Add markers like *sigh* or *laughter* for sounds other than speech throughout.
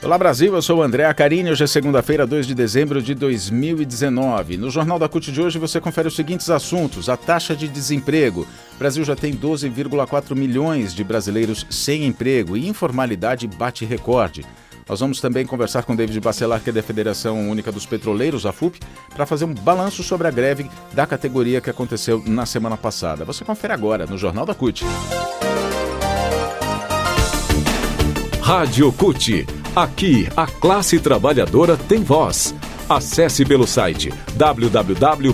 Olá Brasil, eu sou o André Acarini, hoje é segunda-feira, 2 de dezembro de 2019. No Jornal da CUT de hoje você confere os seguintes assuntos. A taxa de desemprego. O Brasil já tem 12,4 milhões de brasileiros sem emprego e informalidade bate recorde. Nós vamos também conversar com David Bacelar, que é da Federação Única dos Petroleiros, a FUP, para fazer um balanço sobre a greve da categoria que aconteceu na semana passada. Você confere agora no Jornal da CUT. Rádio CUT. Aqui, a classe trabalhadora tem voz. Acesse pelo site www.cut.org.br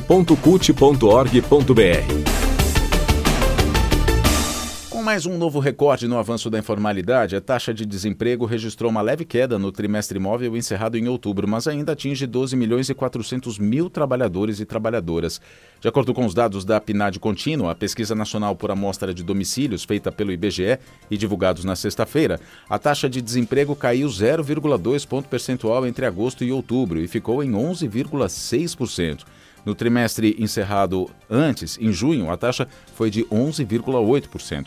mais um novo recorde no avanço da informalidade, a taxa de desemprego registrou uma leve queda no trimestre móvel encerrado em outubro, mas ainda atinge 12 milhões e 400 mil trabalhadores e trabalhadoras. De acordo com os dados da PNAD Contínua, a pesquisa nacional por amostra de domicílios feita pelo IBGE e divulgados na sexta-feira, a taxa de desemprego caiu 0,2 ponto percentual entre agosto e outubro e ficou em 11,6%. No trimestre encerrado antes, em junho, a taxa foi de 11,8%.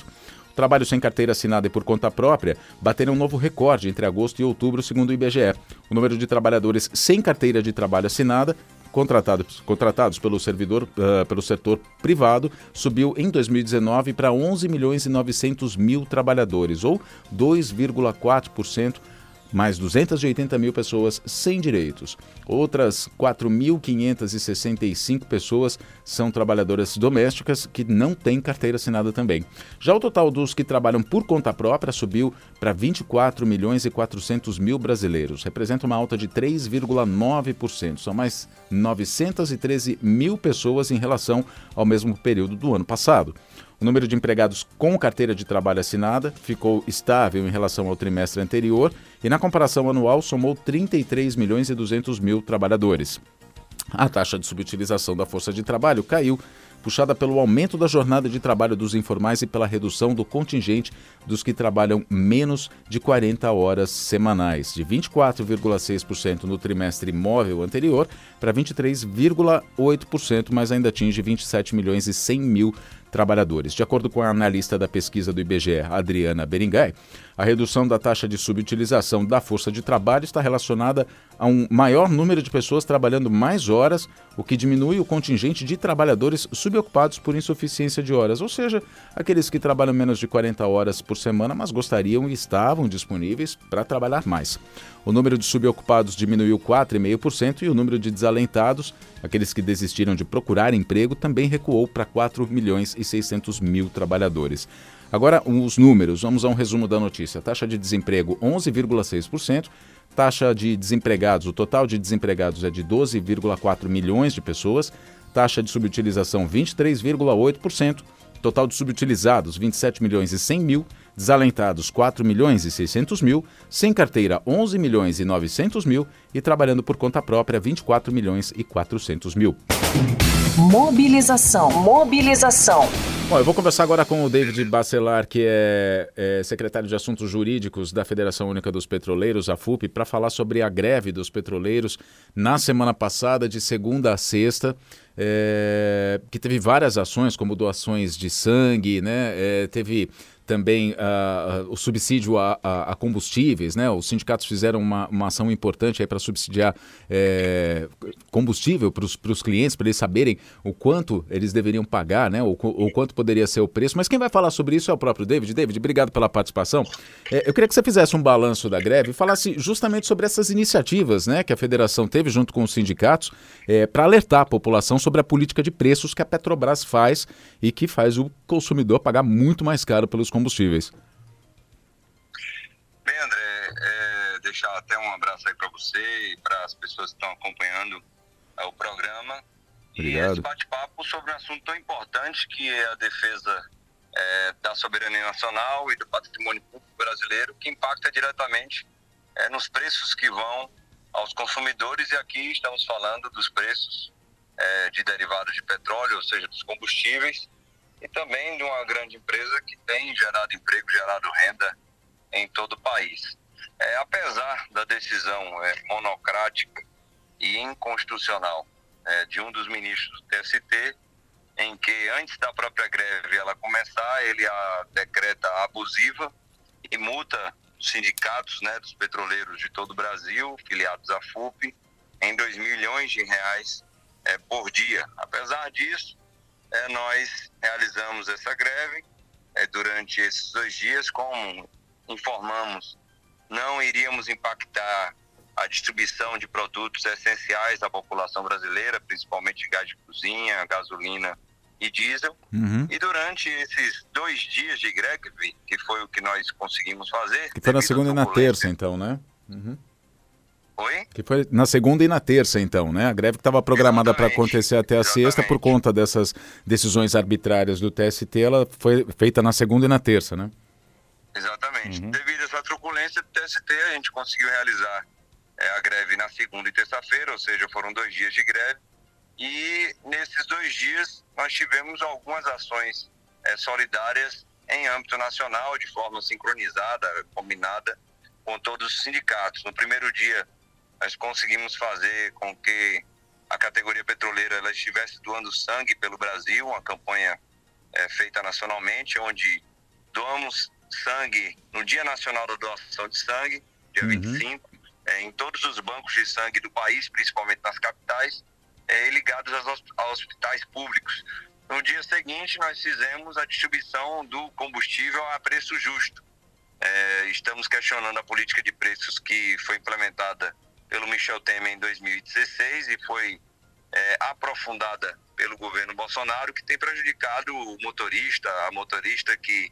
Trabalho sem carteira assinada e por conta própria bateram um novo recorde entre agosto e outubro, segundo o IBGE. O número de trabalhadores sem carteira de trabalho assinada contratados, contratados pelo servidor uh, pelo setor privado subiu em 2019 para 11 milhões e 900 mil trabalhadores, ou 2,4% mais 280 mil pessoas sem direitos. Outras 4.565 pessoas são trabalhadoras domésticas que não têm carteira assinada também. Já o total dos que trabalham por conta própria subiu para 24 milhões e 400 mil brasileiros. Representa uma alta de 3,9%. São mais 913 mil pessoas em relação ao mesmo período do ano passado. O número de empregados com carteira de trabalho assinada ficou estável em relação ao trimestre anterior e, na comparação anual, somou 33 milhões e 200 mil trabalhadores. A taxa de subutilização da força de trabalho caiu puxada pelo aumento da jornada de trabalho dos informais e pela redução do contingente dos que trabalham menos de 40 horas semanais, de 24,6% no trimestre móvel anterior para 23,8%, mas ainda atinge 27 milhões e 100 mil trabalhadores. De acordo com a analista da pesquisa do IBGE, Adriana Beringay, a redução da taxa de subutilização da força de trabalho está relacionada a um maior número de pessoas trabalhando mais horas, o que diminui o contingente de trabalhadores subocupados por insuficiência de horas, ou seja, aqueles que trabalham menos de 40 horas por semana, mas gostariam e estavam disponíveis para trabalhar mais. O número de subocupados diminuiu 4,5% e o número de desalentados, aqueles que desistiram de procurar emprego, também recuou para 4 milhões e 600 mil trabalhadores. Agora, os números, vamos a um resumo da notícia. Taxa de desemprego 11,6%, taxa de desempregados, o total de desempregados é de 12,4 milhões de pessoas, taxa de subutilização 23,8%, total de subutilizados 27 milhões e 100 mil, desalentados 4 milhões e 600 mil, sem carteira 11 milhões e 900 mil e trabalhando por conta própria 24 milhões e 400 mil. Mobilização, mobilização. Bom, eu vou conversar agora com o David Bacelar, que é, é, secretário de Assuntos Jurídicos da Federação Única dos Petroleiros, a FUP, para falar sobre a greve dos petroleiros na semana passada, de segunda a sexta, é, que teve várias ações, como doações de sangue, né? É, teve também uh, o subsídio a, a, a, combustíveis, né? Os sindicatos fizeram uma, uma ação importante para subsidiar é, combustível para os clientes, para eles saberem o quanto eles deveriam pagar, né? O, o quanto poderia ser o preço. Mas quem vai falar sobre isso é o próprio David. David, obrigado pela participação. É, eu queria que você fizesse um balanço da greve e falasse justamente sobre essas iniciativas, né? Que a federação teve junto com os sindicatos é, para alertar a população sobre a política de preços que a Petrobras faz e que faz o consumidor pagar muito mais caro pelos combustíveis. Bem, André, é, deixar até um abraço aí para você e para as pessoas que estão acompanhando é, o programa. Obrigado. E esse bate-papo sobre um assunto tão importante que é a defesa é, da soberania nacional e do patrimônio público brasileiro, que impacta diretamente é, nos preços que vão aos consumidores. E aqui estamos falando dos preços é, de derivados de petróleo, ou seja, dos combustíveis, e também de uma grande empresa que tem gerado emprego, gerado renda em todo o país. É, apesar da decisão é, monocrática e inconstitucional é, de um dos ministros do TST, em que antes da própria greve ela começar, ele a decreta abusiva e multa os sindicatos né, dos petroleiros de todo o Brasil, filiados à FUP, em 2 milhões de reais é, por dia. Apesar disso, é, nós realizamos essa greve é, durante esses dois dias, como informamos, não iríamos impactar a distribuição de produtos essenciais à população brasileira, principalmente gás de cozinha, gasolina e diesel. Uhum. E durante esses dois dias de greve, que foi o que nós conseguimos fazer. Que foi na segunda e na terça, então, né? Uhum. Oi? Que foi na segunda e na terça, então, né? A greve que estava programada para acontecer até a Exatamente. sexta por conta dessas decisões arbitrárias do TST, ela foi feita na segunda e na terça, né? Exatamente. Uhum. Devido a essa truculência do TST, a gente conseguiu realizar é, a greve na segunda e terça-feira, ou seja, foram dois dias de greve. E nesses dois dias nós tivemos algumas ações é, solidárias em âmbito nacional, de forma sincronizada, combinada com todos os sindicatos. No primeiro dia, nós conseguimos fazer com que a categoria petroleira ela estivesse doando sangue pelo Brasil, uma campanha é, feita nacionalmente, onde doamos sangue no Dia Nacional da Doação de Sangue, dia uhum. 25, é, em todos os bancos de sangue do país, principalmente nas capitais, é, ligados aos, aos hospitais públicos. No dia seguinte, nós fizemos a distribuição do combustível a preço justo. É, estamos questionando a política de preços que foi implementada pelo Michel Temer em 2016 e foi é, aprofundada pelo governo Bolsonaro, que tem prejudicado o motorista, a motorista que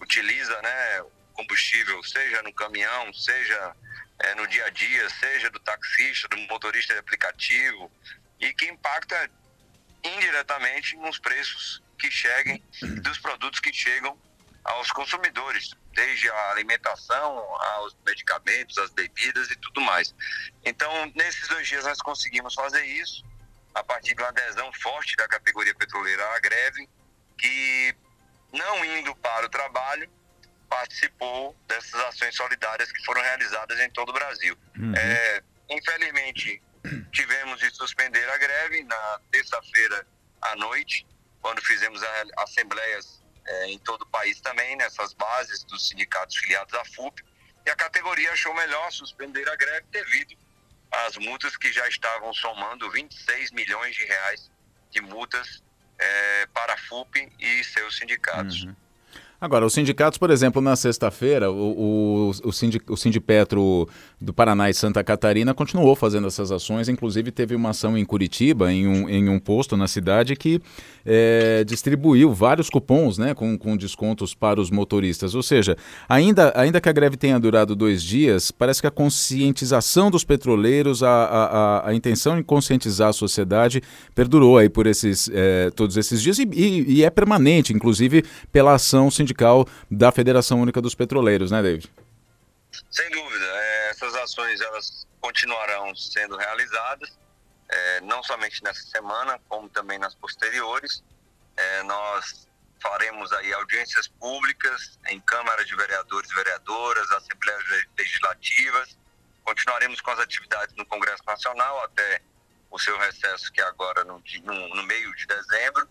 utiliza né, combustível, seja no caminhão, seja é, no dia a dia, seja do taxista, do motorista de aplicativo, e que impacta indiretamente nos preços que cheguem, dos produtos que chegam aos consumidores, desde a alimentação, aos medicamentos, as bebidas e tudo mais. Então, nesses dois dias nós conseguimos fazer isso, a partir de uma adesão forte da categoria petroleira à greve, que não indo para o trabalho, participou dessas ações solidárias que foram realizadas em todo o Brasil. Uhum. É, infelizmente, *clears throat* tivemos de suspender a greve na terça-feira à noite, quando fizemos assembleias é, em todo o país também, nessas bases dos sindicatos filiados à FUP, e a categoria achou melhor suspender a greve devido às multas que já estavam somando 26 milhões de reais de multas é, para a FUP e seus sindicatos. Uhum. Agora, os sindicatos, por exemplo, na sexta-feira, o, o, o, o Sindipetro do Paraná e Santa Catarina continuou fazendo essas ações, inclusive teve uma ação em Curitiba, em um, em um posto na cidade, que é, distribuiu vários cupons né, com, com descontos para os motoristas. Ou seja, ainda, ainda que a greve tenha durado dois dias, parece que a conscientização dos petroleiros, a, a, a intenção em conscientizar a sociedade perdurou aí por esses, é, todos esses dias e, e, e é permanente, inclusive pela ação sindical sindical da Federação Única dos Petroleiros, né, David? Sem dúvida. É, essas ações elas continuarão sendo realizadas, é, não somente nessa semana, como também nas posteriores. É, nós faremos aí audiências públicas em câmaras de vereadores e vereadoras, assembleias legislativas. Continuaremos com as atividades no Congresso Nacional até o seu recesso, que é agora no, no meio de dezembro.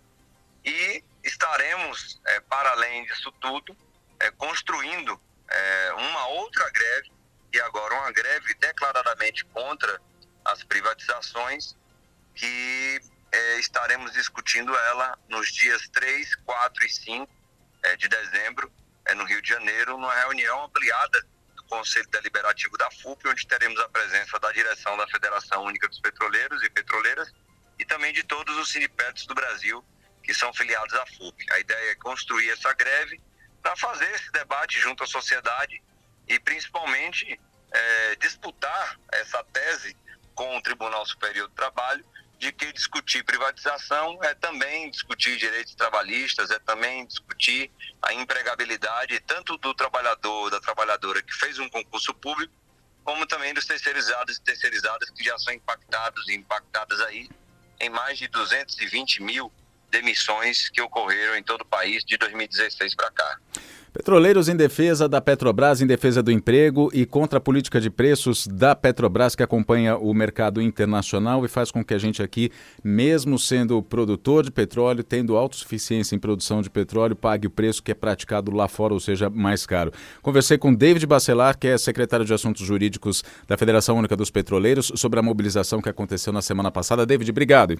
E estaremos, é, para além disso tudo, é, construindo é, uma outra greve, e agora uma greve declaradamente contra as privatizações, que é, estaremos discutindo ela nos dias 3, 4 e 5 é, de dezembro, é, no Rio de Janeiro, numa reunião ampliada do Conselho Deliberativo da FUP, onde teremos a presença da direção da Federação Única dos Petroleiros e Petroleiras e também de todos os sindicatos do Brasil que são filiados à FUP. A ideia é construir essa greve para fazer esse debate junto à sociedade e principalmente é, disputar essa tese com o Tribunal Superior do Trabalho de que discutir privatização é também discutir direitos trabalhistas, é também discutir a empregabilidade tanto do trabalhador, da trabalhadora que fez um concurso público, como também dos terceirizados e terceirizadas que já são impactados e impactadas aí em mais de 220 mil demissões que ocorreram em todo o país de 2016 para cá. Petroleiros em defesa da Petrobras, em defesa do emprego e contra a política de preços da Petrobras que acompanha o mercado internacional e faz com que a gente aqui, mesmo sendo produtor de petróleo, tendo autossuficiência em produção de petróleo, pague o preço que é praticado lá fora, ou seja, mais caro. Conversei com David Bacelar, que é secretário de Assuntos Jurídicos da Federação Única dos Petroleiros, sobre a mobilização que aconteceu na semana passada. David, obrigado.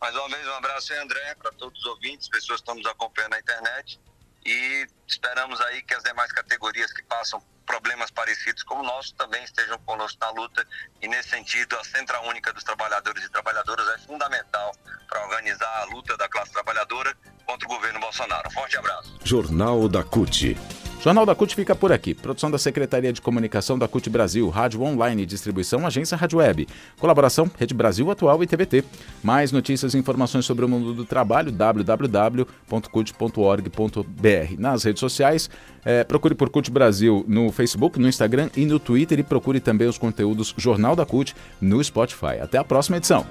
Mais uma vez, um abraço aí, André, para todos os ouvintes, pessoas que estão nos acompanhando na internet e esperamos aí que as demais categorias que passam problemas parecidos como o nosso também estejam conosco na luta e nesse sentido a Central Única dos Trabalhadores e Trabalhadoras é fundamental para organizar a luta da classe trabalhadora contra o governo Bolsonaro. Forte abraço. Jornal da CUT. Jornal da CUT fica por aqui. Produção da Secretaria de Comunicação da CUT Brasil, Rádio Online e Distribuição, Agência Rádio Web. Colaboração, Rede Brasil Atual e TVT. Mais notícias e informações sobre o mundo do trabalho, www.cut.org.br. Nas redes sociais, é, procure por CUT Brasil no Facebook, no Instagram e no Twitter e procure também os conteúdos Jornal da CUT no Spotify. Até a próxima edição.